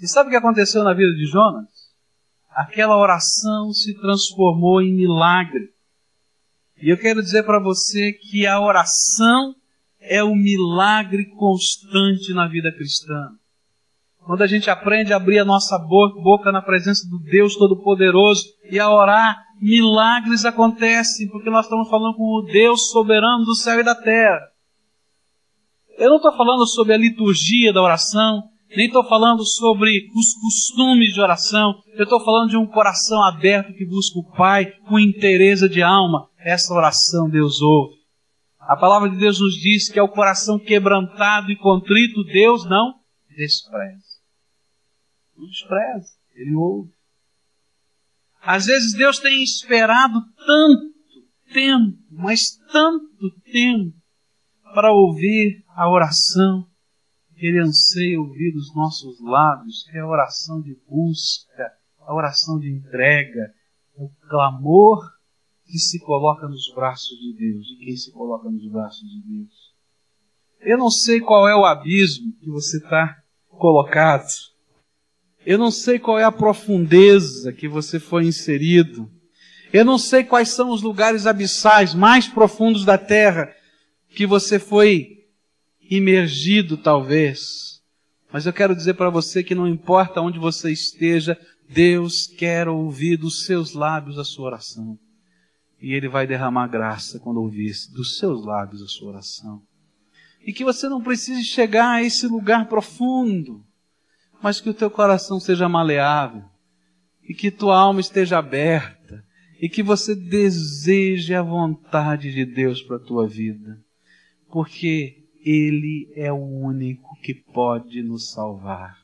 E sabe o que aconteceu na vida de Jonas? Aquela oração se transformou em milagre. E eu quero dizer para você que a oração é o milagre constante na vida cristã. Quando a gente aprende a abrir a nossa boca na presença do Deus Todo-Poderoso e a orar, milagres acontecem, porque nós estamos falando com o Deus soberano do céu e da terra. Eu não estou falando sobre a liturgia da oração, nem estou falando sobre os costumes de oração, eu estou falando de um coração aberto que busca o Pai com interesse de alma. Essa oração Deus ouve. A palavra de Deus nos diz que é o coração quebrantado e contrito, Deus não despreza. Não despreza, Ele ouve. Às vezes Deus tem esperado tanto tempo, mas tanto tempo, para ouvir a oração ele anseia ouvir dos nossos lábios, que é a oração de busca, a oração de entrega, é o clamor que se coloca nos braços de Deus, de quem se coloca nos braços de Deus. Eu não sei qual é o abismo que você está colocado. Eu não sei qual é a profundeza que você foi inserido. Eu não sei quais são os lugares abissais mais profundos da terra que você foi imergido talvez. Mas eu quero dizer para você que não importa onde você esteja, Deus quer ouvir dos seus lábios a sua oração. E Ele vai derramar graça quando ouvir dos seus lábios a sua oração. E que você não precise chegar a esse lugar profundo, mas que o teu coração seja maleável, e que tua alma esteja aberta, e que você deseje a vontade de Deus para a tua vida. Porque ele é o único que pode nos salvar.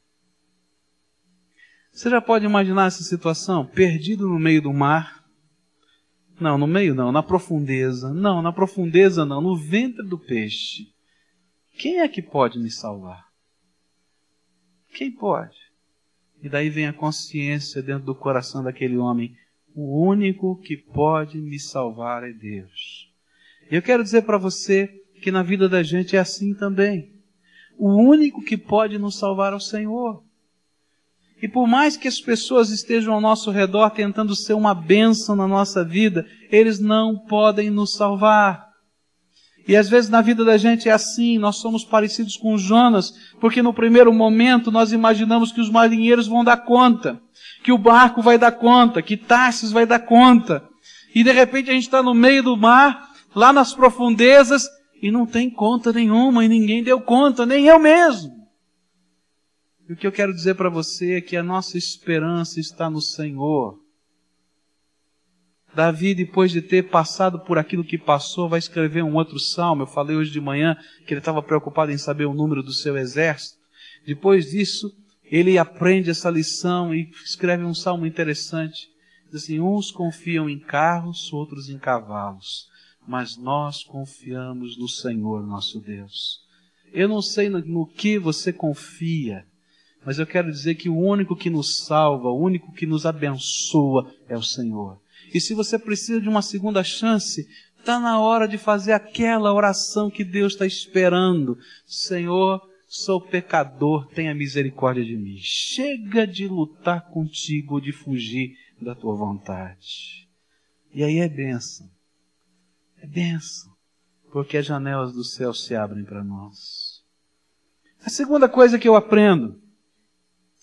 Você já pode imaginar essa situação? Perdido no meio do mar? Não, no meio não, na profundeza. Não, na profundeza não, no ventre do peixe. Quem é que pode me salvar? Quem pode? E daí vem a consciência dentro do coração daquele homem: o único que pode me salvar é Deus. Eu quero dizer para você que na vida da gente é assim também. O único que pode nos salvar é o Senhor. E por mais que as pessoas estejam ao nosso redor tentando ser uma bênção na nossa vida, eles não podem nos salvar. E às vezes na vida da gente é assim, nós somos parecidos com Jonas, porque no primeiro momento nós imaginamos que os marinheiros vão dar conta, que o barco vai dar conta, que Tarsis vai dar conta. E de repente a gente está no meio do mar, lá nas profundezas, e não tem conta nenhuma, e ninguém deu conta, nem eu mesmo. E o que eu quero dizer para você é que a nossa esperança está no Senhor. Davi, depois de ter passado por aquilo que passou, vai escrever um outro salmo. Eu falei hoje de manhã que ele estava preocupado em saber o número do seu exército. Depois disso, ele aprende essa lição e escreve um salmo interessante. Diz assim: uns confiam em carros, outros em cavalos mas nós confiamos no Senhor nosso Deus. Eu não sei no, no, que você confia, mas eu quero dizer que o único que nos salva, o único que nos abençoa é o Senhor. E se você precisa de uma segunda chance, está na hora de fazer aquela oração que Deus está esperando. Senhor, sou pecador, tenha misericórdia de mim. Chega de lutar contigo, de fugir da tua vontade. E aí é bênção. É benção, porque as janelas do céu se abrem para nós. A segunda coisa que eu aprendo,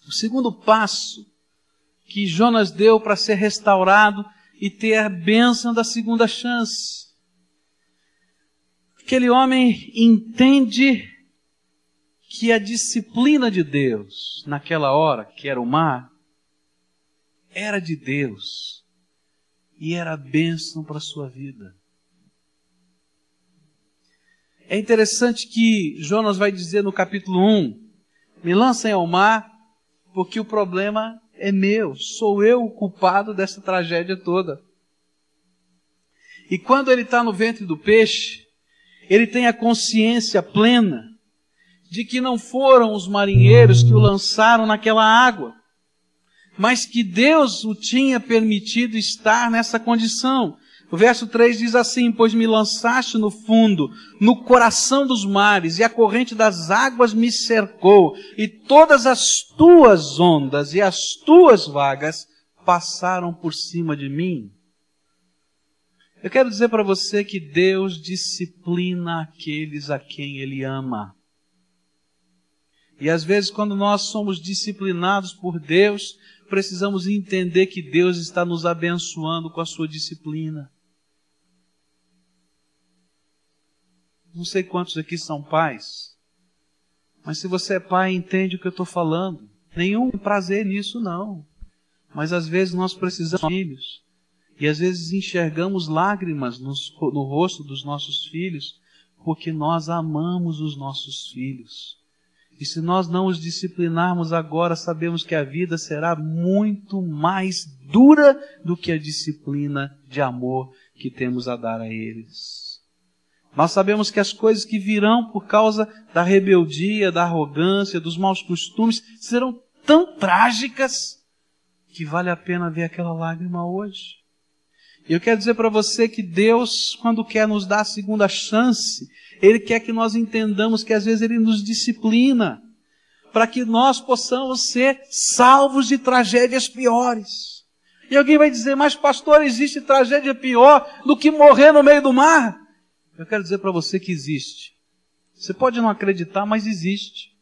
o segundo passo que Jonas deu para ser restaurado e ter a bênção da segunda chance. Aquele homem entende que a disciplina de Deus, naquela hora, que era o mar, era de Deus e era bênção para a sua vida. É interessante que Jonas vai dizer no capítulo 1: Me lancem ao mar, porque o problema é meu, sou eu o culpado dessa tragédia toda. E quando ele está no ventre do peixe, ele tem a consciência plena de que não foram os marinheiros que o lançaram naquela água, mas que Deus o tinha permitido estar nessa condição, O verso 3 diz assim: Pois me lançaste no fundo, no coração dos mares, e a corrente das águas me cercou, e todas as tuas ondas e as tuas vagas passaram por cima de mim. Eu quero dizer para você que Deus disciplina aqueles a quem Ele ama. E às vezes, quando nós somos disciplinados por Deus, precisamos entender que Deus está nos abençoando com a sua disciplina. Não sei quantos aqui são pais, mas se você é pai, entende o que eu estou falando. Nenhum prazer nisso, não. Mas às vezes nós precisamos de filhos. E às vezes enxergamos lágrimas no, no rosto dos nossos filhos, porque nós amamos os nossos filhos. E se nós não os disciplinarmos agora, sabemos que a vida será muito mais dura do que a disciplina de amor que temos a dar a eles. Nós sabemos que as coisas que virão por causa da rebeldia, da arrogância, dos maus costumes, serão tão trágicas que vale a pena ver aquela lágrima hoje. E eu quero dizer para você que Deus, quando quer nos dar a segunda chance, Ele quer que nós entendamos que às vezes Ele nos disciplina, para que nós possamos ser salvos de tragédias piores. E alguém vai dizer, mas pastor, existe tragédia pior do que morrer no meio do mar? Eu quero dizer para você que existe. Você pode não acreditar, mas existe.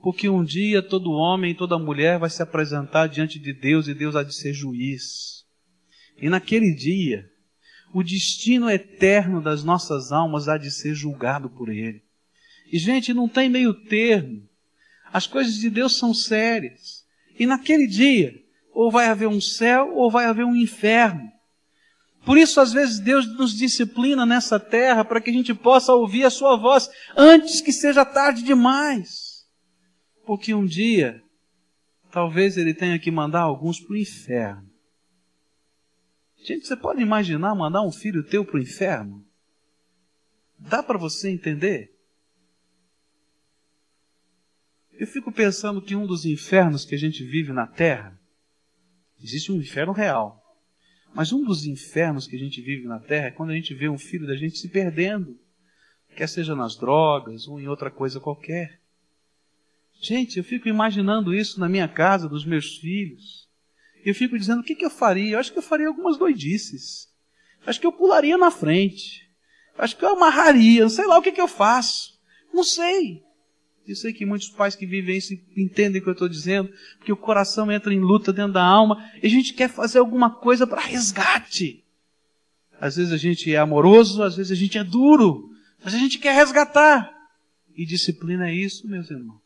Porque um dia todo homem toda mulher vai se apresentar diante de Deus e Deus há de ser juiz. E naquele dia, o destino eterno das nossas almas há de ser julgado por Ele. E gente, não tem meio termo. As coisas de Deus são sérias. E naquele dia, ou vai haver um céu ou vai haver um inferno. Por isso, às vezes, Deus nos disciplina nessa terra para que a gente possa ouvir a Sua voz antes que seja tarde demais. Porque um dia, talvez Ele tenha que mandar alguns para o inferno. Gente, você pode imaginar mandar um filho teu para o inferno? Dá para você entender? Eu fico pensando que um dos infernos que a gente vive na terra, existe um inferno real. Mas um dos infernos que a gente vive na terra é quando a gente vê um filho da gente se perdendo, quer seja nas drogas ou em outra coisa qualquer. Gente, eu fico imaginando isso na minha casa, dos meus filhos. Eu fico dizendo, o que, que eu faria? Eu acho que eu faria algumas doidices. Acho que eu pularia na frente. Acho que eu amarraria. Não sei lá o que, que eu faço. Não sei. Eu sei que muitos pais que vivem isso entendem o que eu estou dizendo, porque o coração entra em luta dentro da alma e a gente quer fazer alguma coisa para resgate. Às vezes a gente é amoroso, às vezes a gente é duro, mas a gente quer resgatar. E disciplina é isso, meus irmãos.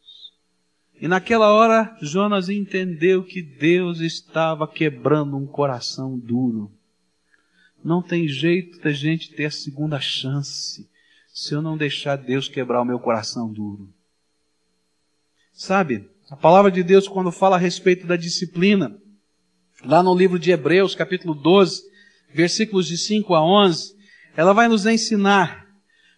E naquela hora, Jonas entendeu que Deus estava quebrando um coração duro. Não tem jeito da gente ter a segunda chance se eu não deixar Deus quebrar o meu coração duro. Sabe, a palavra de Deus, quando fala a respeito da disciplina, lá no livro de Hebreus, capítulo 12, versículos de 5 a 11, ela vai nos ensinar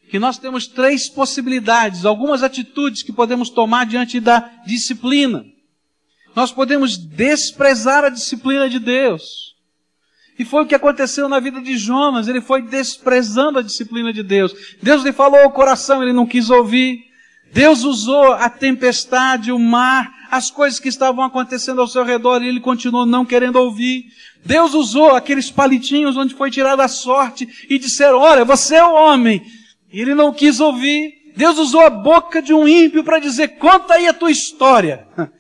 que nós temos três possibilidades, algumas atitudes que podemos tomar diante da disciplina. Nós podemos desprezar a disciplina de Deus. E foi o que aconteceu na vida de Jonas, ele foi desprezando a disciplina de Deus. Deus lhe falou ao coração, ele não quis ouvir. Deus usou a tempestade, o mar, as coisas que estavam acontecendo ao seu redor e ele continuou não querendo ouvir. Deus usou aqueles palitinhos onde foi tirada a sorte e disseram, olha, você é o homem. E ele não quis ouvir. Deus usou a boca de um ímpio para dizer, conta aí a tua história.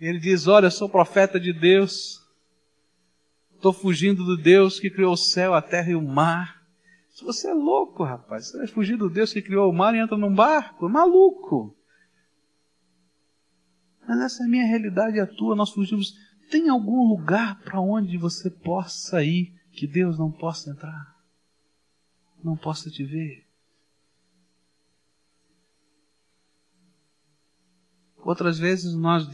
Ele diz, olha, eu sou profeta de Deus. Estou fugindo do Deus que criou o céu, a terra e o mar. Você é louco, rapaz. Você vai fugir do Deus que criou o mar e entra num barco? É maluco. Mas essa é a minha realidade e a tua. Nós fugimos. Tem algum lugar para onde você possa ir que Deus não possa entrar? Não possa te ver? Outras vezes nós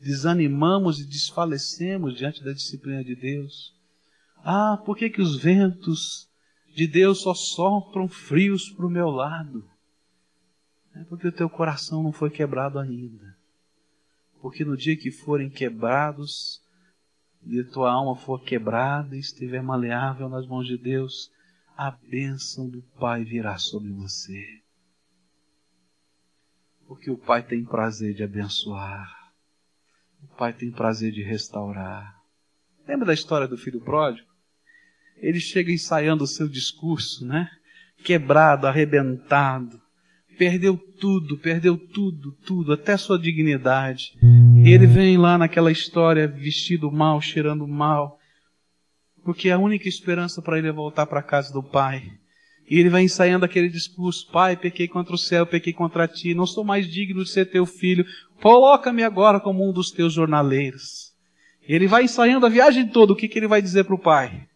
desanimamos e desfalecemos diante da disciplina de Deus. Ah, por que, que os ventos de Deus só sopram frios para o meu lado. É porque o teu coração não foi quebrado ainda. Porque no dia que forem quebrados, e a tua alma for quebrada e estiver maleável nas mãos de Deus, a bênção do Pai virá sobre você. Porque o Pai tem prazer de abençoar. O Pai tem prazer de restaurar. Lembra da história do filho pródigo? Ele chega ensaiando o seu discurso, né? Quebrado, arrebentado. Perdeu tudo, perdeu tudo, tudo, até sua dignidade. E ele vem lá naquela história vestido mal, cheirando mal, porque a única esperança para ele é voltar para a casa do Pai. E ele vai ensaiando aquele discurso: Pai, pequei contra o céu, pequei contra ti, não sou mais digno de ser teu filho, coloca-me agora como um dos teus jornaleiros. E ele vai ensaiando a viagem toda, o que, que ele vai dizer para o Pai?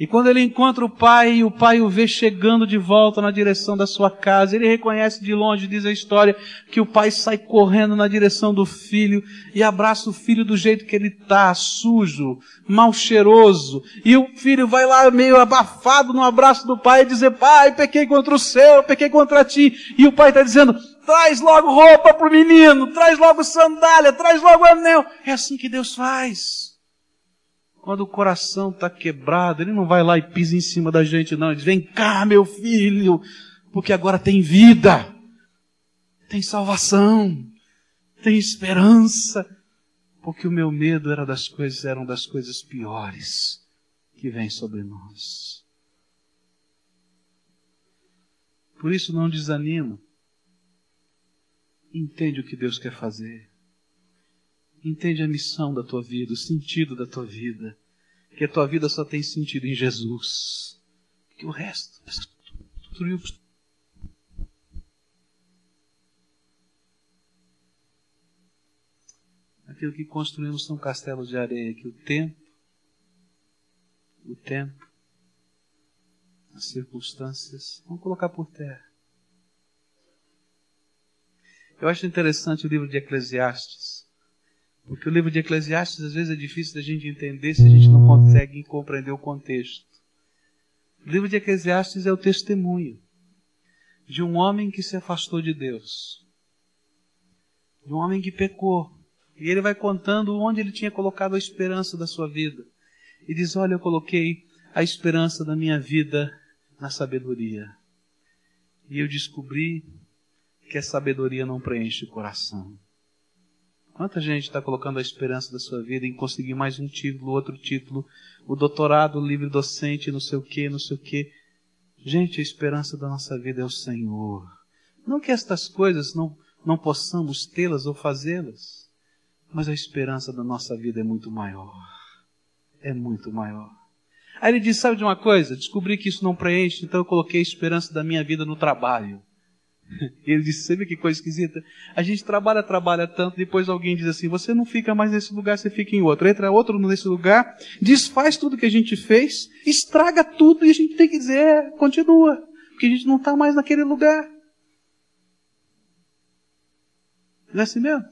E quando ele encontra o pai, o pai o vê chegando de volta na direção da sua casa, ele reconhece de longe, diz a história, que o pai sai correndo na direção do filho e abraça o filho do jeito que ele está, sujo, mal cheiroso. E o filho vai lá meio abafado no abraço do pai e dizer, pai, pequei contra o céu, pequei contra ti. E o pai está dizendo, traz logo roupa para o menino, traz logo sandália, traz logo anel. É assim que Deus faz. Quando o coração está quebrado, ele não vai lá e pisa em cima da gente, não. Ele diz: Vem cá, meu filho, porque agora tem vida, tem salvação, tem esperança. Porque o meu medo era das coisas, eram das coisas piores que vêm sobre nós. Por isso não desanima. Entende o que Deus quer fazer. Entende a missão da tua vida, o sentido da tua vida. Que a tua vida só tem sentido em Jesus. Que o resto, tudo Aquilo que construímos são castelos de areia, que o tempo, o tempo, as circunstâncias, vão colocar por terra. Eu acho interessante o livro de Eclesiastes. Porque o livro de Eclesiastes às vezes é difícil da gente entender se a gente não consegue compreender o contexto. O livro de Eclesiastes é o testemunho de um homem que se afastou de Deus, de um homem que pecou. E ele vai contando onde ele tinha colocado a esperança da sua vida. E diz: Olha, eu coloquei a esperança da minha vida na sabedoria. E eu descobri que a sabedoria não preenche o coração. Quanta gente está colocando a esperança da sua vida em conseguir mais um título, outro título, o doutorado, o livre docente, não sei o que, não sei o que. Gente, a esperança da nossa vida é o Senhor. Não que estas coisas não, não possamos tê-las ou fazê-las, mas a esperança da nossa vida é muito maior. É muito maior. Aí ele diz: Sabe de uma coisa? Descobri que isso não preenche, então eu coloquei a esperança da minha vida no trabalho. Ele disse: Você vê que coisa esquisita? A gente trabalha, trabalha tanto, depois alguém diz assim: Você não fica mais nesse lugar, você fica em outro. Entra outro nesse lugar, desfaz tudo que a gente fez, estraga tudo e a gente tem que dizer: é, Continua, porque a gente não está mais naquele lugar. Não é assim mesmo?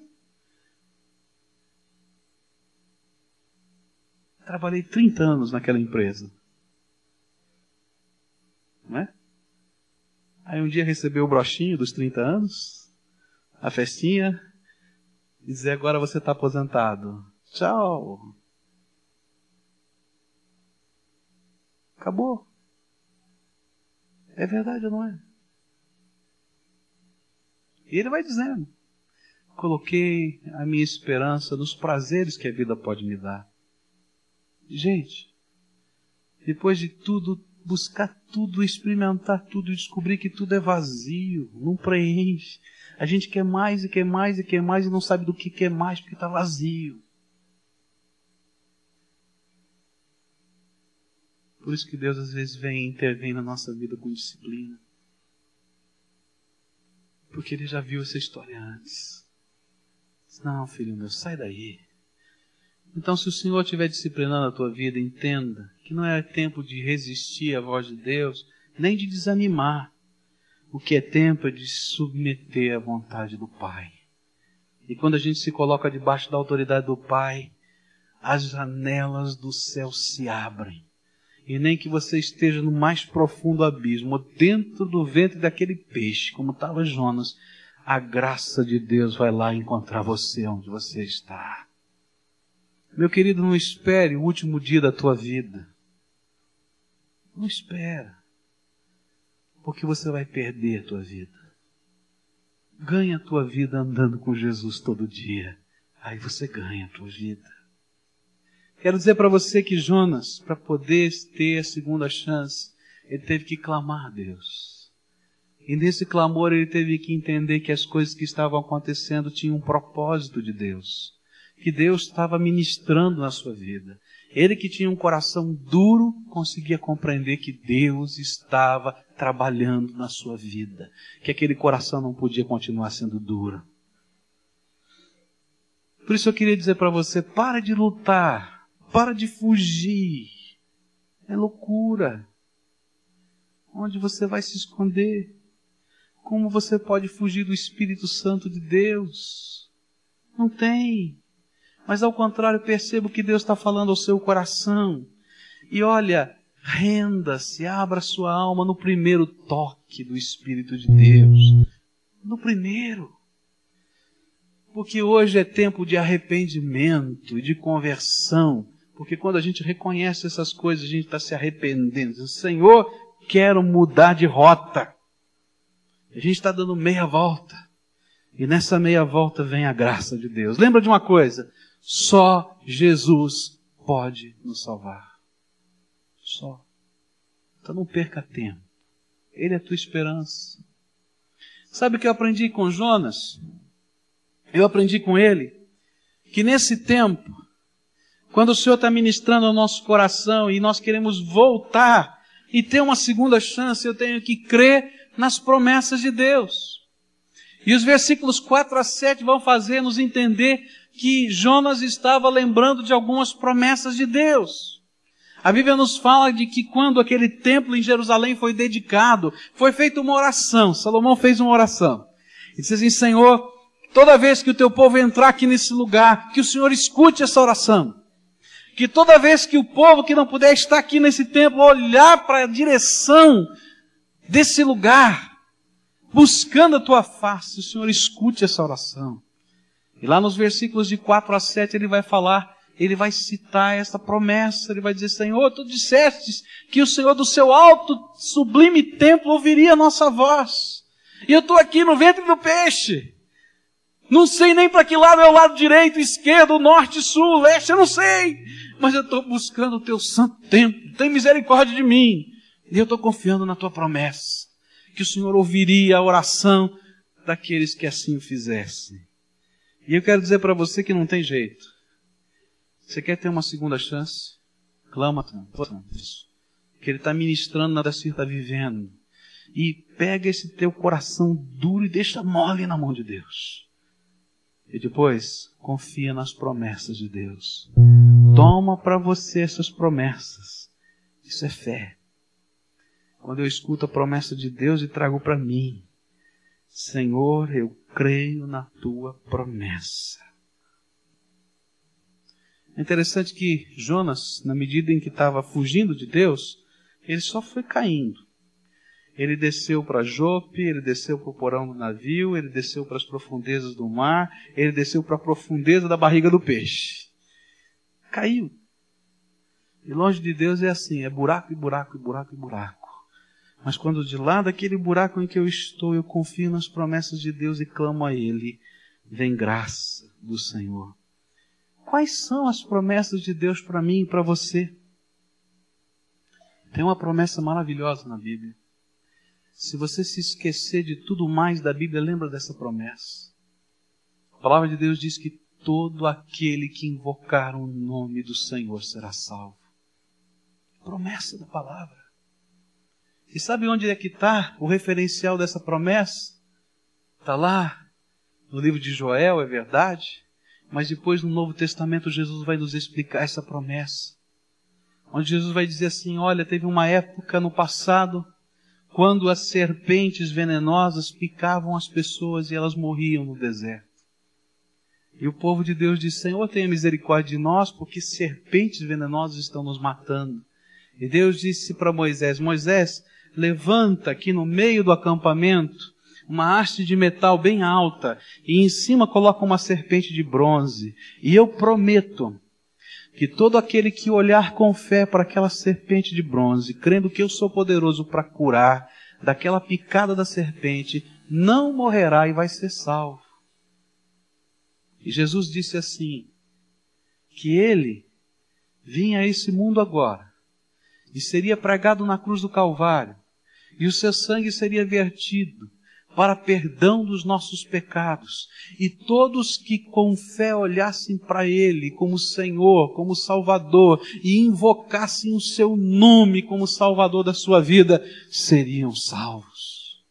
Trabalhei 30 anos naquela empresa. Não é? Aí um dia recebeu o brochinho dos 30 anos, a festinha, e dizer agora você está aposentado. Tchau. Acabou. É verdade ou não é? E ele vai dizendo: Coloquei a minha esperança nos prazeres que a vida pode me dar. Gente, depois de tudo buscar tudo, experimentar tudo e descobrir que tudo é vazio, não preenche. A gente quer mais e quer mais e quer mais e não sabe do que quer mais porque está vazio. Por isso que Deus às vezes vem e intervém na nossa vida com disciplina. Porque Ele já viu essa história antes. Não, filho meu, sai daí. Então, se o Senhor estiver disciplinando a tua vida, entenda que não é tempo de resistir à voz de Deus, nem de desanimar. O que é tempo é de submeter à vontade do Pai. E quando a gente se coloca debaixo da autoridade do Pai, as janelas do céu se abrem. E nem que você esteja no mais profundo abismo, dentro do ventre daquele peixe, como estava Jonas, a graça de Deus vai lá encontrar você onde você está. Meu querido, não espere o último dia da tua vida. Não espera. Porque você vai perder a tua vida. Ganha a tua vida andando com Jesus todo dia. Aí você ganha a tua vida. Quero dizer para você que Jonas, para poder ter a segunda chance, ele teve que clamar a Deus. E nesse clamor ele teve que entender que as coisas que estavam acontecendo tinham um propósito de Deus que Deus estava ministrando na sua vida. Ele que tinha um coração duro conseguia compreender que Deus estava trabalhando na sua vida, que aquele coração não podia continuar sendo duro. Por isso eu queria dizer para você: para de lutar, para de fugir. É loucura. Onde você vai se esconder? Como você pode fugir do Espírito Santo de Deus? Não tem mas ao contrário, perceba que Deus está falando ao seu coração. E olha, renda-se, abra sua alma no primeiro toque do Espírito de Deus. No primeiro. Porque hoje é tempo de arrependimento e de conversão. Porque quando a gente reconhece essas coisas, a gente está se arrependendo. Senhor, quero mudar de rota. A gente está dando meia volta. E nessa meia volta vem a graça de Deus. Lembra de uma coisa? Só Jesus pode nos salvar. Só. Então não perca tempo. Ele é a tua esperança. Sabe o que eu aprendi com Jonas? Eu aprendi com ele que nesse tempo, quando o Senhor está ministrando ao nosso coração e nós queremos voltar e ter uma segunda chance, eu tenho que crer nas promessas de Deus. E os versículos 4 a 7 vão fazer nos entender que Jonas estava lembrando de algumas promessas de Deus. A Bíblia nos fala de que quando aquele templo em Jerusalém foi dedicado, foi feita uma oração. Salomão fez uma oração. E disse assim: Senhor, toda vez que o teu povo entrar aqui nesse lugar, que o Senhor escute essa oração. Que toda vez que o povo que não puder estar aqui nesse templo olhar para a direção desse lugar, buscando a tua face, o Senhor escute essa oração. E lá nos versículos de 4 a 7 ele vai falar, ele vai citar essa promessa, ele vai dizer, Senhor, tu dissestes que o Senhor do seu alto, sublime templo ouviria a nossa voz. E eu estou aqui no ventre do peixe. Não sei nem para que lado é o lado direito, esquerdo, norte, sul, leste, eu não sei. Mas eu estou buscando o teu santo templo. Tem misericórdia de mim. E eu estou confiando na tua promessa. Que o Senhor ouviria a oração daqueles que assim o fizessem. E eu quero dizer para você que não tem jeito. Você quer ter uma segunda chance? Clama isso. Que Ele está ministrando nada que você está vivendo. E pega esse teu coração duro e deixa mole na mão de Deus. E depois, confia nas promessas de Deus. Toma para você essas promessas. Isso é fé. Quando eu escuto a promessa de Deus e trago para mim, Senhor, eu creio na tua promessa. É interessante que Jonas, na medida em que estava fugindo de Deus, ele só foi caindo. Ele desceu para Jope, ele desceu para o porão do navio, ele desceu para as profundezas do mar, ele desceu para a profundeza da barriga do peixe. Caiu. E longe de Deus é assim, é buraco e buraco e buraco e buraco. Mas quando de lá daquele buraco em que eu estou, eu confio nas promessas de Deus e clamo a Ele, vem graça do Senhor. Quais são as promessas de Deus para mim e para você? Tem uma promessa maravilhosa na Bíblia. Se você se esquecer de tudo mais da Bíblia, lembra dessa promessa. A palavra de Deus diz que todo aquele que invocar o nome do Senhor será salvo. Promessa da palavra. E sabe onde é que está o referencial dessa promessa? Está lá no livro de Joel, é verdade, mas depois no Novo Testamento Jesus vai nos explicar essa promessa. Onde Jesus vai dizer assim: olha, teve uma época no passado quando as serpentes venenosas picavam as pessoas e elas morriam no deserto. E o povo de Deus diz: Senhor, tenha misericórdia de nós, porque serpentes venenosas estão nos matando. E Deus disse para Moisés: Moisés, levanta aqui no meio do acampamento uma haste de metal bem alta e em cima coloca uma serpente de bronze. E eu prometo que todo aquele que olhar com fé para aquela serpente de bronze, crendo que eu sou poderoso para curar daquela picada da serpente, não morrerá e vai ser salvo. E Jesus disse assim: que ele vinha a esse mundo agora e seria pregado na cruz do Calvário, e o seu sangue seria vertido para perdão dos nossos pecados, e todos que com fé olhassem para Ele como Senhor, como Salvador, e invocassem o seu nome como Salvador da sua vida, seriam salvos.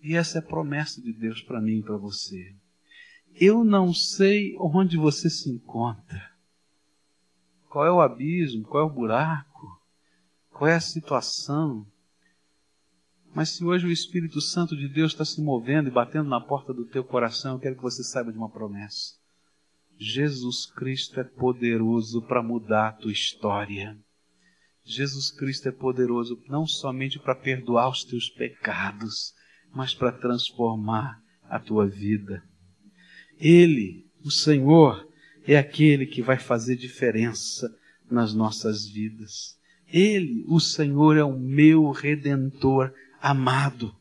E essa é a promessa de Deus para mim e para você. Eu não sei onde você se encontra, qual é o abismo, qual é o buraco, qual é a situação, mas se hoje o Espírito Santo de Deus está se movendo e batendo na porta do teu coração, eu quero que você saiba de uma promessa. Jesus Cristo é poderoso para mudar a tua história. Jesus Cristo é poderoso não somente para perdoar os teus pecados, mas para transformar a tua vida. Ele, o Senhor, é aquele que vai fazer diferença nas nossas vidas. Ele, o Senhor, é o meu redentor amado.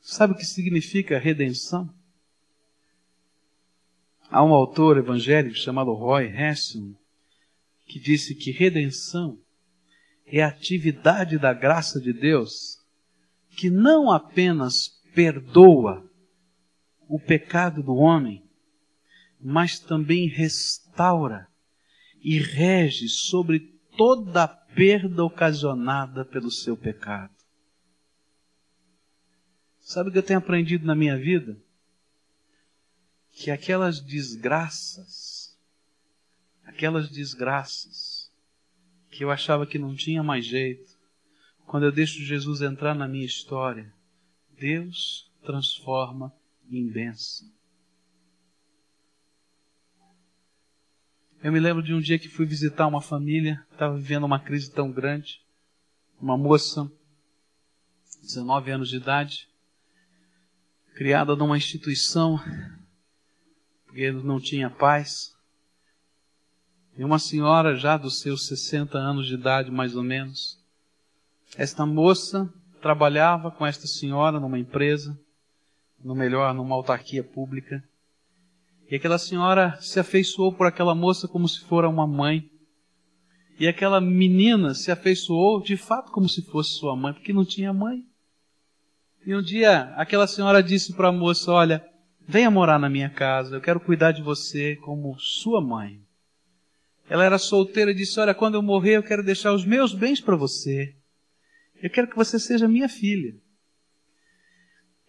Sabe o que significa redenção? Há um autor evangélico chamado Roy Hession que disse que redenção é a atividade da graça de Deus que não apenas perdoa o pecado do homem, mas também restaura e rege sobre toda a perda ocasionada pelo seu pecado. Sabe o que eu tenho aprendido na minha vida? Que aquelas desgraças, aquelas desgraças que eu achava que não tinha mais jeito, quando eu deixo Jesus entrar na minha história, Deus transforma em bênção. Eu me lembro de um dia que fui visitar uma família, estava vivendo uma crise tão grande. Uma moça, 19 anos de idade, criada numa instituição, porque não tinha paz. E uma senhora já dos seus 60 anos de idade, mais ou menos. Esta moça trabalhava com esta senhora numa empresa, no melhor, numa autarquia pública. E aquela senhora se afeiçoou por aquela moça como se fora uma mãe. E aquela menina se afeiçoou de fato como se fosse sua mãe, porque não tinha mãe. E um dia aquela senhora disse para a moça: Olha, venha morar na minha casa, eu quero cuidar de você como sua mãe. Ela era solteira e disse: Olha, quando eu morrer, eu quero deixar os meus bens para você. Eu quero que você seja minha filha.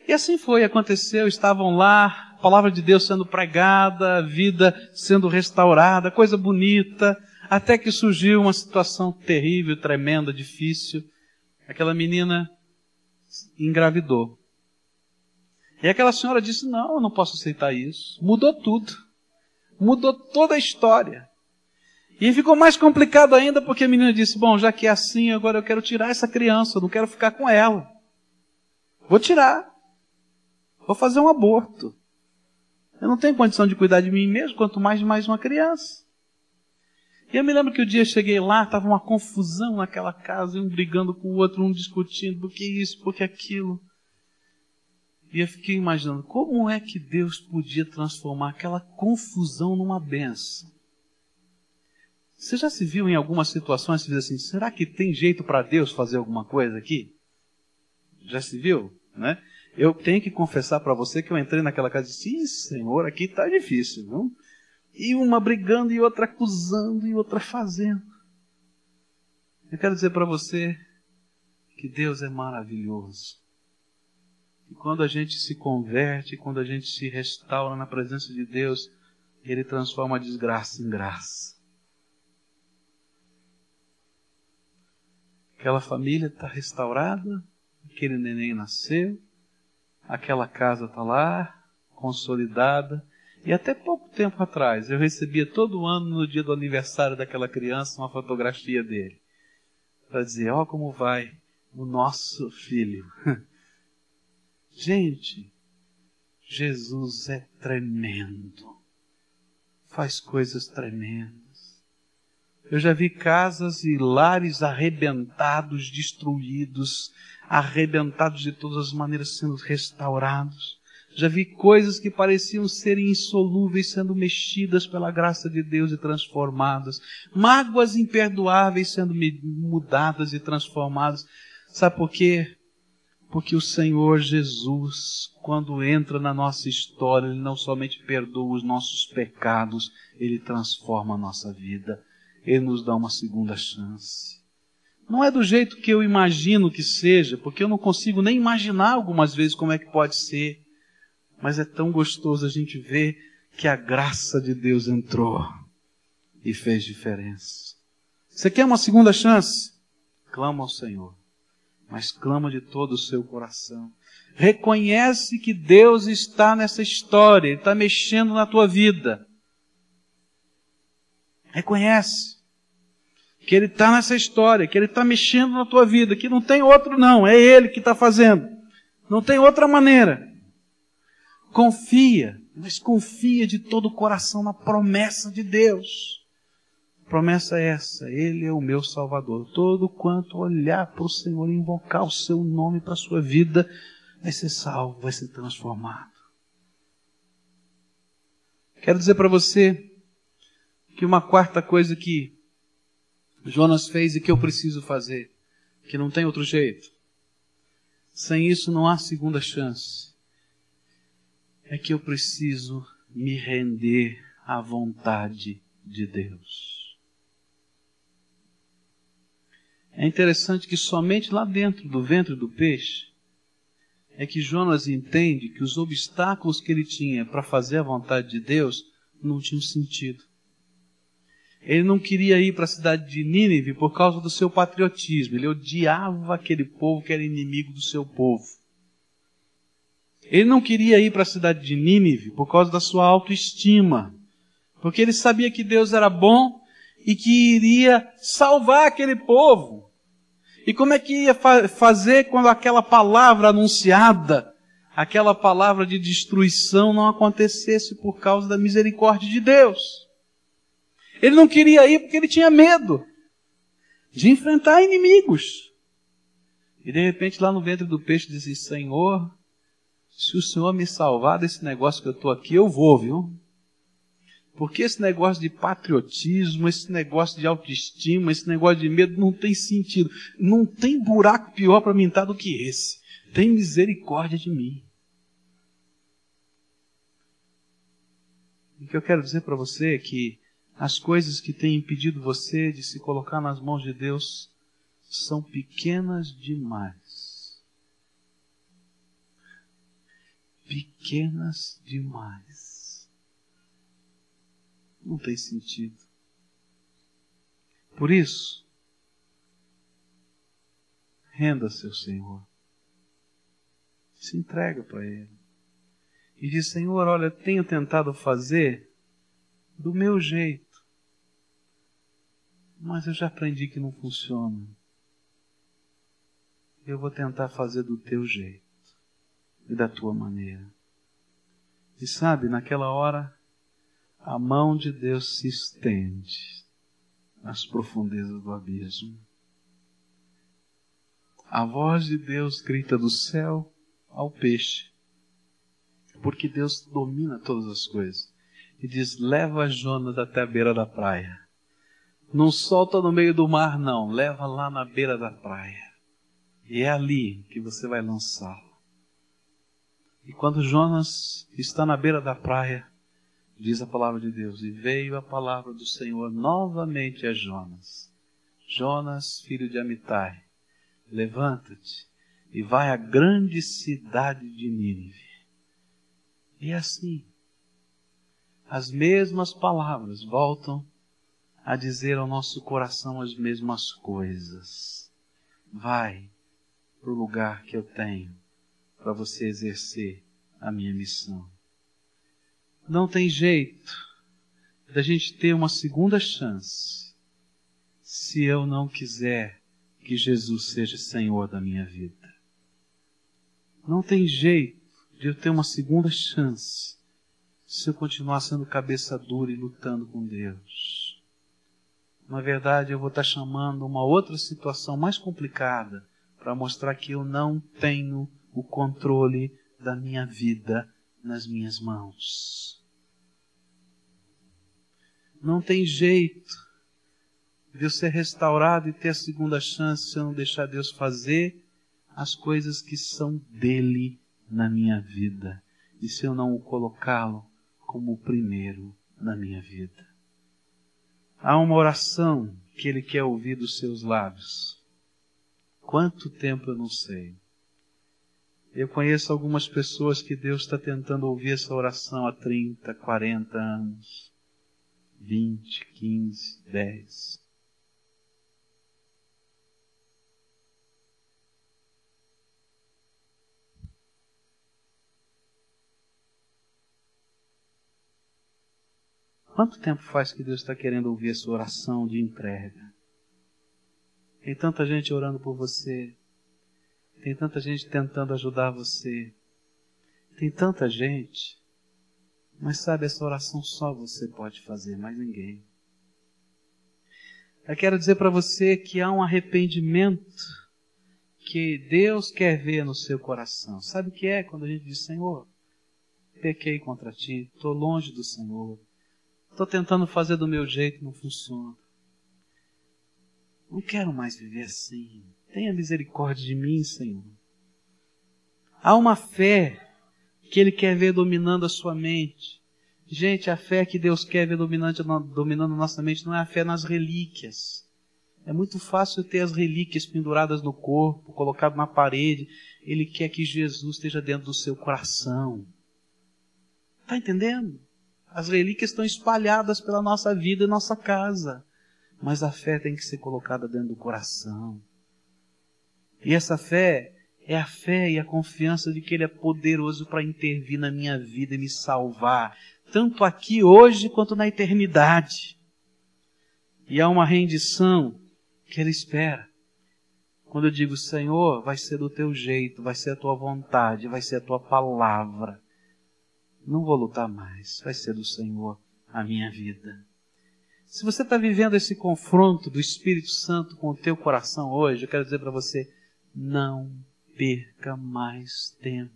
E assim foi, aconteceu, estavam lá, palavra de Deus sendo pregada, a vida sendo restaurada, coisa bonita, até que surgiu uma situação terrível, tremenda, difícil. Aquela menina engravidou. E aquela senhora disse: Não, eu não posso aceitar isso. Mudou tudo. Mudou toda a história. E ficou mais complicado ainda porque a menina disse: Bom, já que é assim, agora eu quero tirar essa criança, não quero ficar com ela. Vou tirar. Vou fazer um aborto. Eu não tenho condição de cuidar de mim mesmo, quanto mais de mais uma criança. E eu me lembro que o dia eu cheguei lá, estava uma confusão naquela casa, um brigando com o outro, um discutindo, por que isso, por que aquilo. E eu fiquei imaginando, como é que Deus podia transformar aquela confusão numa benção? Você já se viu em algumas situações e diz assim, será que tem jeito para Deus fazer alguma coisa aqui? Já se viu? Né? Eu tenho que confessar para você que eu entrei naquela casa e disse: Sim, Senhor, aqui está difícil, não? E uma brigando e outra acusando e outra fazendo. Eu quero dizer para você que Deus é maravilhoso. E quando a gente se converte, quando a gente se restaura na presença de Deus, Ele transforma a desgraça em graça. Aquela família está restaurada, aquele neném nasceu, aquela casa está lá, consolidada. E até pouco tempo atrás eu recebia todo ano, no dia do aniversário daquela criança, uma fotografia dele. Para dizer: Ó, oh, como vai o nosso filho. Gente, Jesus é tremendo. faz coisas tremendas. Eu já vi casas e lares arrebentados, destruídos, arrebentados de todas as maneiras sendo restaurados. Já vi coisas que pareciam serem insolúveis sendo mexidas pela graça de Deus e transformadas. Mágoas imperdoáveis sendo mudadas e transformadas. Sabe por quê? Porque o Senhor Jesus, quando entra na nossa história, Ele não somente perdoa os nossos pecados, Ele transforma a nossa vida. Ele nos dá uma segunda chance. Não é do jeito que eu imagino que seja, porque eu não consigo nem imaginar algumas vezes como é que pode ser. Mas é tão gostoso a gente ver que a graça de Deus entrou e fez diferença. Você quer uma segunda chance? Clama ao Senhor, mas clama de todo o seu coração. Reconhece que Deus está nessa história, Ele está mexendo na tua vida. Reconhece que Ele está nessa história, que Ele está mexendo na tua vida, que não tem outro não, é Ele que está fazendo. Não tem outra maneira. Confia, mas confia de todo o coração na promessa de Deus. A promessa é essa, Ele é o meu Salvador. Todo quanto olhar para o Senhor e invocar o seu nome para a sua vida, vai ser salvo, vai ser transformado. Quero dizer para você que uma quarta coisa que Jonas fez e que eu preciso fazer, que não tem outro jeito. Sem isso não há segunda chance é que eu preciso me render à vontade de Deus. É interessante que somente lá dentro do ventre do peixe é que Jonas entende que os obstáculos que ele tinha para fazer a vontade de Deus não tinham sentido. Ele não queria ir para a cidade de Nínive por causa do seu patriotismo. Ele odiava aquele povo que era inimigo do seu povo. Ele não queria ir para a cidade de Nínive por causa da sua autoestima, porque ele sabia que Deus era bom e que iria salvar aquele povo. E como é que ia fa fazer quando aquela palavra anunciada, aquela palavra de destruição não acontecesse por causa da misericórdia de Deus? Ele não queria ir porque ele tinha medo de enfrentar inimigos. E de repente lá no ventre do peixe disse: Senhor, se o Senhor me salvar desse negócio que eu estou aqui, eu vou, viu? Porque esse negócio de patriotismo, esse negócio de autoestima, esse negócio de medo não tem sentido. Não tem buraco pior para mim estar do que esse. Tem misericórdia de mim. O que eu quero dizer para você é que as coisas que têm impedido você de se colocar nas mãos de Deus são pequenas demais. pequenas demais. Não tem sentido. Por isso, renda-se ao Senhor. Se entrega para Ele. E diz: Senhor, olha, tenho tentado fazer do meu jeito, mas eu já aprendi que não funciona. Eu vou tentar fazer do teu jeito e da tua maneira. E sabe, naquela hora, a mão de Deus se estende nas profundezas do abismo. A voz de Deus grita do céu ao peixe, porque Deus domina todas as coisas. E diz: leva Jonas até a beira da praia. Não solta no meio do mar, não. Leva lá na beira da praia. E é ali que você vai lançá-lo. E quando Jonas está na beira da praia, diz a palavra de Deus, e veio a palavra do Senhor novamente a Jonas: Jonas, filho de Amitai, levanta-te e vai à grande cidade de Nínive. E assim, as mesmas palavras voltam a dizer ao nosso coração as mesmas coisas. Vai para o lugar que eu tenho para você exercer a minha missão. Não tem jeito da gente ter uma segunda chance se eu não quiser que Jesus seja Senhor da minha vida. Não tem jeito de eu ter uma segunda chance se eu continuar sendo cabeça dura e lutando com Deus. Na verdade, eu vou estar chamando uma outra situação mais complicada para mostrar que eu não tenho o controle da minha vida nas minhas mãos. Não tem jeito de eu ser restaurado e ter a segunda chance se eu não deixar Deus fazer as coisas que são dele na minha vida e se eu não o colocá-lo como o primeiro na minha vida. Há uma oração que ele quer ouvir dos seus lábios. Quanto tempo eu não sei. Eu conheço algumas pessoas que Deus está tentando ouvir essa oração há 30, 40 anos, 20, 15, 10. Quanto tempo faz que Deus está querendo ouvir a sua oração de entrega? Tem tanta gente orando por você. Tem tanta gente tentando ajudar você. Tem tanta gente. Mas sabe, essa oração só você pode fazer, mais ninguém. Eu quero dizer para você que há um arrependimento que Deus quer ver no seu coração. Sabe o que é quando a gente diz, Senhor, pequei contra ti, estou longe do Senhor, Estou tentando fazer do meu jeito, não funciona. Não quero mais viver assim. Tenha misericórdia de mim, Senhor. Há uma fé que Ele quer ver dominando a sua mente. Gente, a fé que Deus quer ver dominante, dominando a nossa mente não é a fé nas relíquias. É muito fácil ter as relíquias penduradas no corpo, colocado na parede. Ele quer que Jesus esteja dentro do seu coração. Está entendendo? As relíquias estão espalhadas pela nossa vida e nossa casa. Mas a fé tem que ser colocada dentro do coração. E essa fé é a fé e a confiança de que Ele é poderoso para intervir na minha vida e me salvar, tanto aqui hoje quanto na eternidade. E há uma rendição que Ele espera. Quando eu digo, Senhor, vai ser do teu jeito, vai ser a tua vontade, vai ser a tua palavra não vou lutar mais, vai ser do Senhor a minha vida. Se você está vivendo esse confronto do Espírito Santo com o teu coração hoje, eu quero dizer para você, não perca mais tempo.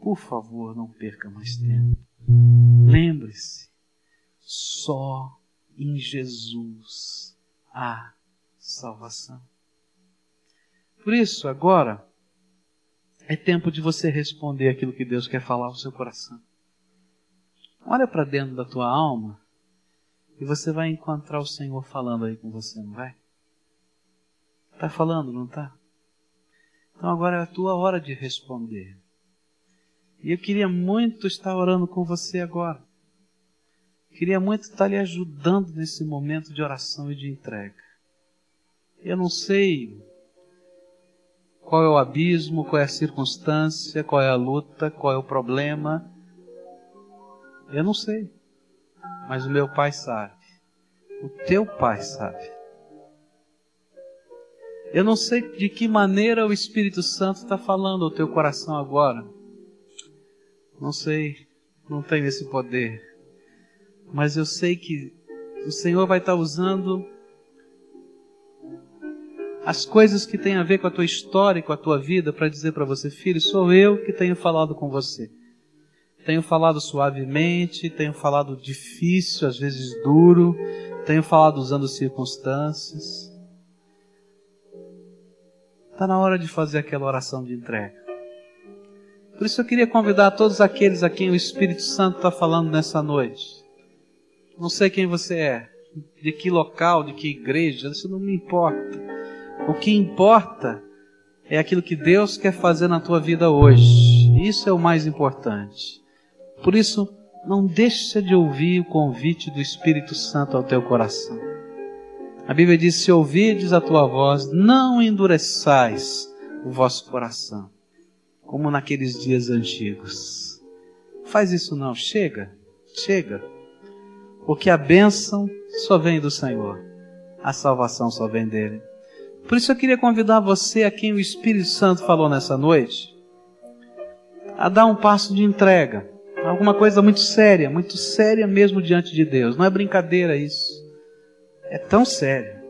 Por favor, não perca mais tempo. Lembre-se, só em Jesus há salvação. Por isso, agora, é tempo de você responder aquilo que Deus quer falar ao seu coração. Olha para dentro da tua alma e você vai encontrar o Senhor falando aí com você, não vai? Está falando, não está? Então agora é a tua hora de responder. E eu queria muito estar orando com você agora. Queria muito estar lhe ajudando nesse momento de oração e de entrega. Eu não sei qual é o abismo, qual é a circunstância, qual é a luta, qual é o problema. Eu não sei, mas o meu Pai sabe. O teu Pai sabe. Eu não sei de que maneira o Espírito Santo está falando ao teu coração agora. Não sei, não tenho esse poder. Mas eu sei que o Senhor vai estar usando as coisas que têm a ver com a tua história e com a tua vida para dizer para você, filho, sou eu que tenho falado com você. Tenho falado suavemente, tenho falado difícil, às vezes duro, tenho falado usando circunstâncias. Está na hora de fazer aquela oração de entrega. Por isso eu queria convidar todos aqueles a quem o Espírito Santo está falando nessa noite. Não sei quem você é, de que local, de que igreja, isso não me importa. O que importa é aquilo que Deus quer fazer na tua vida hoje. Isso é o mais importante. Por isso, não deixe de ouvir o convite do Espírito Santo ao teu coração. A Bíblia diz: Se ouvides a tua voz, não endureçais o vosso coração, como naqueles dias antigos. Faz isso não, chega, chega. Porque a bênção só vem do Senhor, a salvação só vem dele. Por isso eu queria convidar você, a quem o Espírito Santo falou nessa noite, a dar um passo de entrega, alguma coisa muito séria, muito séria mesmo diante de Deus. Não é brincadeira isso. É tão sério,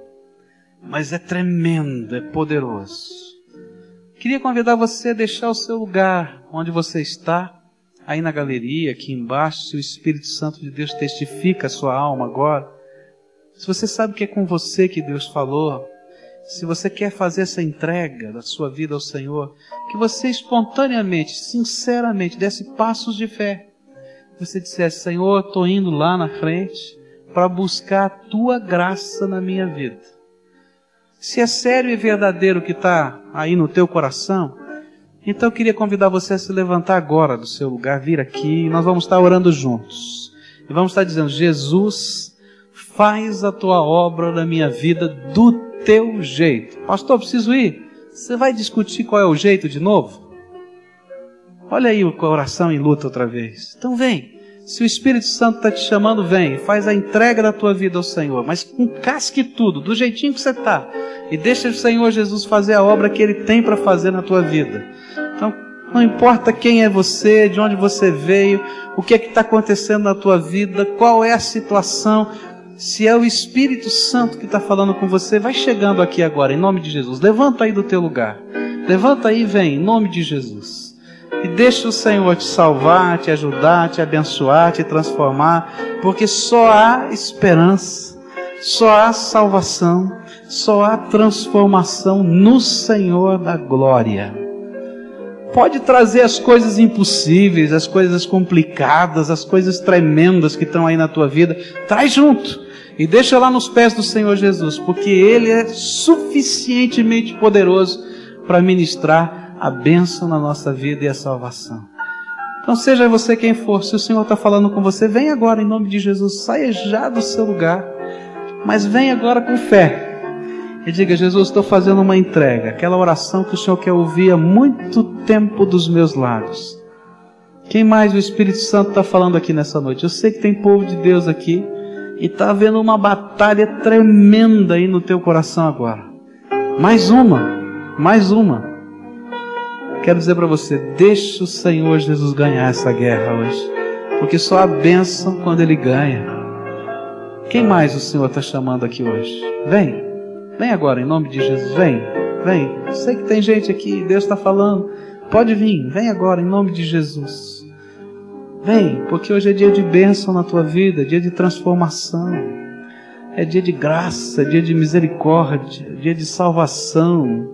mas é tremendo, é poderoso. Queria convidar você a deixar o seu lugar onde você está, aí na galeria, aqui embaixo, se o Espírito Santo de Deus testifica a sua alma agora. Se você sabe que é com você que Deus falou, se você quer fazer essa entrega da sua vida ao Senhor, que você espontaneamente, sinceramente, desse passos de fé. Você dissesse, Senhor, estou indo lá na frente para buscar a tua graça na minha vida. Se é sério e verdadeiro o que está aí no teu coração, então eu queria convidar você a se levantar agora do seu lugar, vir aqui, e nós vamos estar orando juntos. E vamos estar dizendo: Jesus, faz a tua obra na minha vida do teu jeito. Pastor, preciso ir. Você vai discutir qual é o jeito de novo? Olha aí o coração em luta outra vez. Então vem. Se o Espírito Santo está te chamando, vem. Faz a entrega da tua vida ao Senhor. Mas com casque tudo, do jeitinho que você está. E deixa o Senhor Jesus fazer a obra que Ele tem para fazer na tua vida. Então, não importa quem é você, de onde você veio, o que é que está acontecendo na tua vida, qual é a situação, se é o Espírito Santo que está falando com você, vai chegando aqui agora, em nome de Jesus. Levanta aí do teu lugar. Levanta aí e vem, em nome de Jesus. E deixa o Senhor te salvar, te ajudar, te abençoar, te transformar, porque só há esperança, só há salvação, só há transformação no Senhor da glória. Pode trazer as coisas impossíveis, as coisas complicadas, as coisas tremendas que estão aí na tua vida, traz junto e deixa lá nos pés do Senhor Jesus, porque Ele é suficientemente poderoso para ministrar a bênção na nossa vida e a salvação. Então, seja você quem for, se o Senhor está falando com você, vem agora em nome de Jesus, saia já do seu lugar, mas vem agora com fé. E diga, Jesus, estou fazendo uma entrega, aquela oração que o Senhor quer ouvir há muito tempo dos meus lábios. Quem mais o Espírito Santo está falando aqui nessa noite? Eu sei que tem povo de Deus aqui e está havendo uma batalha tremenda aí no teu coração agora. Mais uma, mais uma. Quero dizer para você, deixa o Senhor Jesus ganhar essa guerra hoje, porque só a bênção quando Ele ganha. Quem mais o Senhor está chamando aqui hoje? Vem, vem agora, em nome de Jesus, vem, vem. Sei que tem gente aqui, Deus está falando. Pode vir, vem agora, em nome de Jesus. Vem, porque hoje é dia de bênção na tua vida, dia de transformação, é dia de graça, dia de misericórdia, dia de salvação,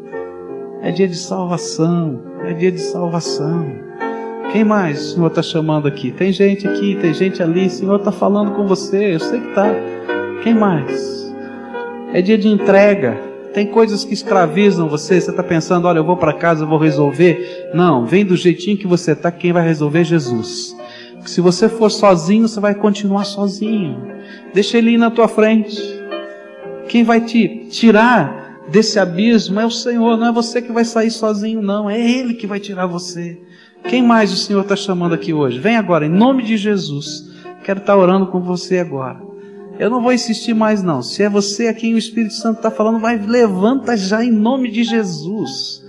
é dia de salvação, é dia de salvação. Quem mais o Senhor está chamando aqui? Tem gente aqui, tem gente ali, o Senhor está falando com você, eu sei que está. Quem mais? É dia de entrega, tem coisas que escravizam você. Você está pensando, olha, eu vou para casa, eu vou resolver. Não, vem do jeitinho que você está, quem vai resolver é Jesus. Se você for sozinho, você vai continuar sozinho. Deixa ele ir na tua frente. Quem vai te tirar desse abismo é o Senhor, não é você que vai sair sozinho, não. É Ele que vai tirar você. Quem mais o Senhor está chamando aqui hoje? Vem agora, em nome de Jesus. Quero estar orando com você agora. Eu não vou insistir mais, não. Se é você a quem o Espírito Santo está falando, vai, levanta já em nome de Jesus.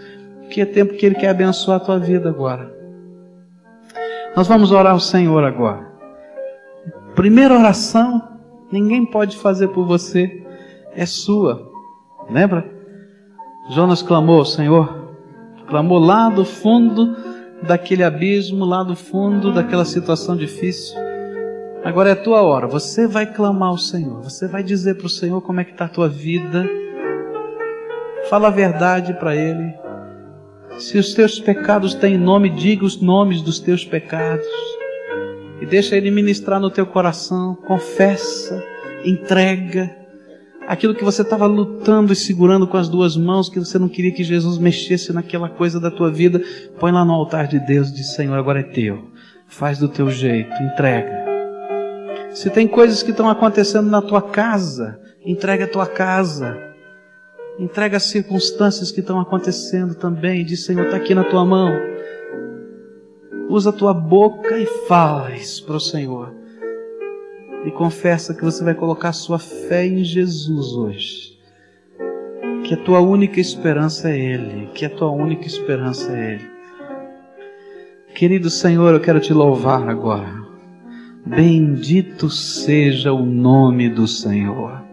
Que é tempo que Ele quer abençoar a tua vida agora. Nós vamos orar ao Senhor agora. Primeira oração, ninguém pode fazer por você, é sua. Lembra? Jonas clamou ao Senhor, clamou lá do fundo daquele abismo, lá do fundo daquela situação difícil. Agora é a tua hora, você vai clamar ao Senhor, você vai dizer para o Senhor como é que está a tua vida. Fala a verdade para Ele. Se os teus pecados têm nome, diga os nomes dos teus pecados. E deixa Ele ministrar no teu coração. Confessa, entrega. Aquilo que você estava lutando e segurando com as duas mãos, que você não queria que Jesus mexesse naquela coisa da tua vida, põe lá no altar de Deus e diz: Senhor, agora é teu. Faz do teu jeito, entrega. Se tem coisas que estão acontecendo na tua casa, entrega a tua casa. Entrega as circunstâncias que estão acontecendo também. Diz, Senhor, está aqui na tua mão. Usa a tua boca e faz para o Senhor. E confessa que você vai colocar a sua fé em Jesus hoje. Que a tua única esperança é Ele. Que a tua única esperança é Ele. Querido Senhor, eu quero te louvar agora. Bendito seja o nome do Senhor.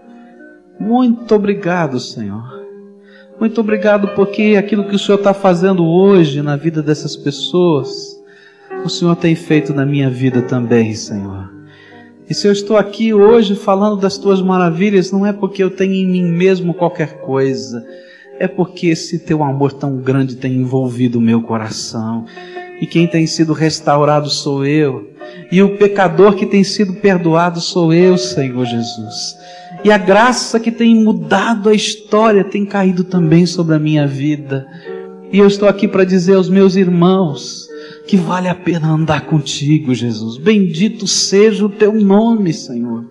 Muito obrigado, Senhor. Muito obrigado porque aquilo que o Senhor está fazendo hoje na vida dessas pessoas, o Senhor tem feito na minha vida também, Senhor. E se eu estou aqui hoje falando das tuas maravilhas, não é porque eu tenho em mim mesmo qualquer coisa, é porque esse teu amor tão grande tem envolvido o meu coração. E quem tem sido restaurado sou eu. E o pecador que tem sido perdoado sou eu, Senhor Jesus. E a graça que tem mudado a história tem caído também sobre a minha vida. E eu estou aqui para dizer aos meus irmãos que vale a pena andar contigo, Jesus. Bendito seja o teu nome, Senhor.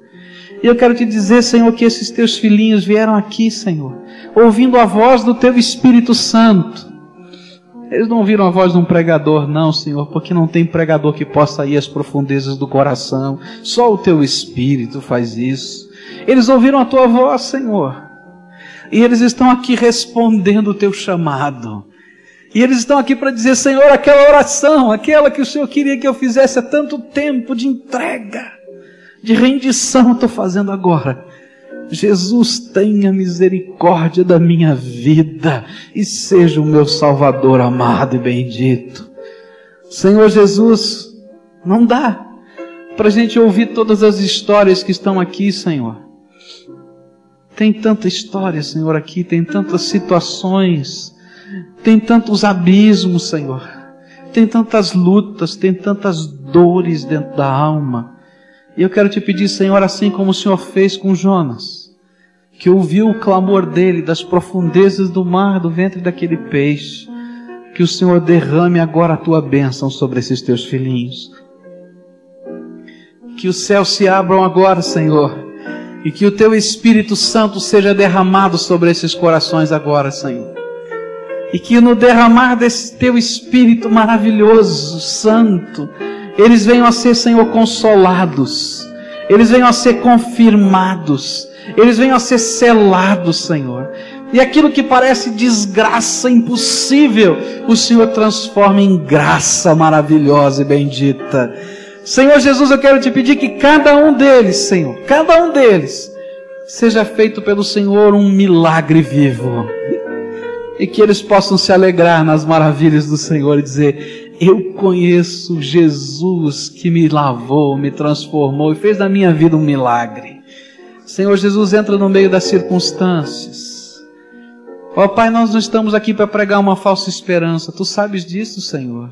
E eu quero te dizer, Senhor, que esses teus filhinhos vieram aqui, Senhor, ouvindo a voz do teu Espírito Santo. Eles não ouviram a voz de um pregador, não, Senhor, porque não tem pregador que possa ir às profundezas do coração. Só o teu Espírito faz isso. Eles ouviram a tua voz, Senhor. E eles estão aqui respondendo o teu chamado. E eles estão aqui para dizer, Senhor, aquela oração, aquela que o Senhor queria que eu fizesse há tanto tempo de entrega, de rendição, estou fazendo agora. Jesus, tenha misericórdia da minha vida e seja o meu Salvador amado e bendito. Senhor Jesus, não dá para a gente ouvir todas as histórias que estão aqui, Senhor. Tem tanta história, Senhor, aqui, tem tantas situações, tem tantos abismos, Senhor, tem tantas lutas, tem tantas dores dentro da alma. E eu quero te pedir, Senhor, assim como o Senhor fez com Jonas, que ouviu o clamor dele das profundezas do mar, do ventre daquele peixe, que o Senhor derrame agora a tua bênção sobre esses teus filhinhos. Que os céus se abram agora, Senhor, e que o teu Espírito Santo seja derramado sobre esses corações agora, Senhor. E que no derramar desse teu Espírito maravilhoso, santo, eles venham a ser, Senhor, consolados, eles venham a ser confirmados, eles venham a ser selados, Senhor. E aquilo que parece desgraça impossível, o Senhor transforma em graça maravilhosa e bendita. Senhor Jesus, eu quero te pedir que cada um deles, Senhor, cada um deles, seja feito pelo Senhor um milagre vivo. E que eles possam se alegrar nas maravilhas do Senhor e dizer: eu conheço Jesus que me lavou, me transformou e fez da minha vida um milagre. Senhor Jesus, entra no meio das circunstâncias. Ó oh, Pai, nós não estamos aqui para pregar uma falsa esperança, tu sabes disso, Senhor.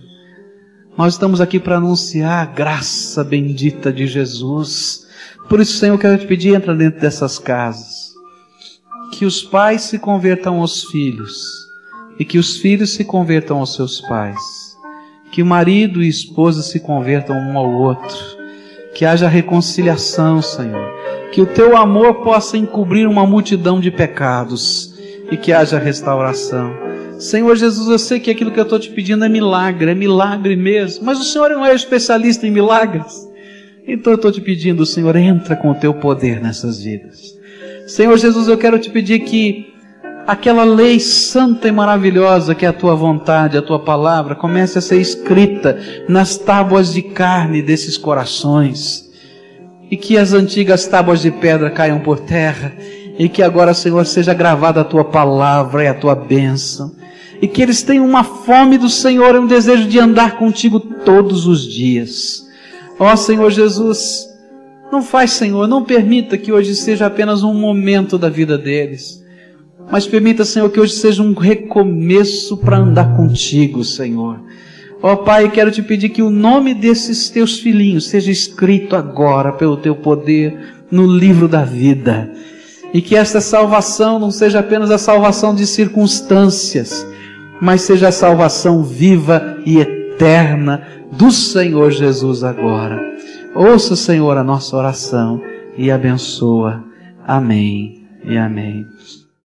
Nós estamos aqui para anunciar a graça bendita de Jesus. Por isso, Senhor, quero te pedir, entra dentro dessas casas. Que os pais se convertam aos filhos e que os filhos se convertam aos seus pais que o marido e esposa se convertam um ao outro, que haja reconciliação, Senhor, que o teu amor possa encobrir uma multidão de pecados e que haja restauração. Senhor Jesus, eu sei que aquilo que eu estou te pedindo é milagre, é milagre mesmo, mas o Senhor não é especialista em milagres. Então eu estou te pedindo, Senhor, entra com o teu poder nessas vidas. Senhor Jesus, eu quero te pedir que aquela lei santa e maravilhosa que é a tua vontade, a tua palavra, comece a ser escrita nas tábuas de carne desses corações. E que as antigas tábuas de pedra caiam por terra. E que agora, Senhor, seja gravada a tua palavra e a tua bênção. E que eles tenham uma fome do Senhor e um desejo de andar contigo todos os dias. Ó Senhor Jesus, não faz, Senhor, não permita que hoje seja apenas um momento da vida deles mas permita, Senhor, que hoje seja um recomeço para andar contigo, Senhor. Ó oh, Pai, quero te pedir que o nome desses teus filhinhos seja escrito agora pelo teu poder no livro da vida. E que esta salvação não seja apenas a salvação de circunstâncias, mas seja a salvação viva e eterna do Senhor Jesus agora. Ouça, Senhor, a nossa oração e abençoa. Amém e amém.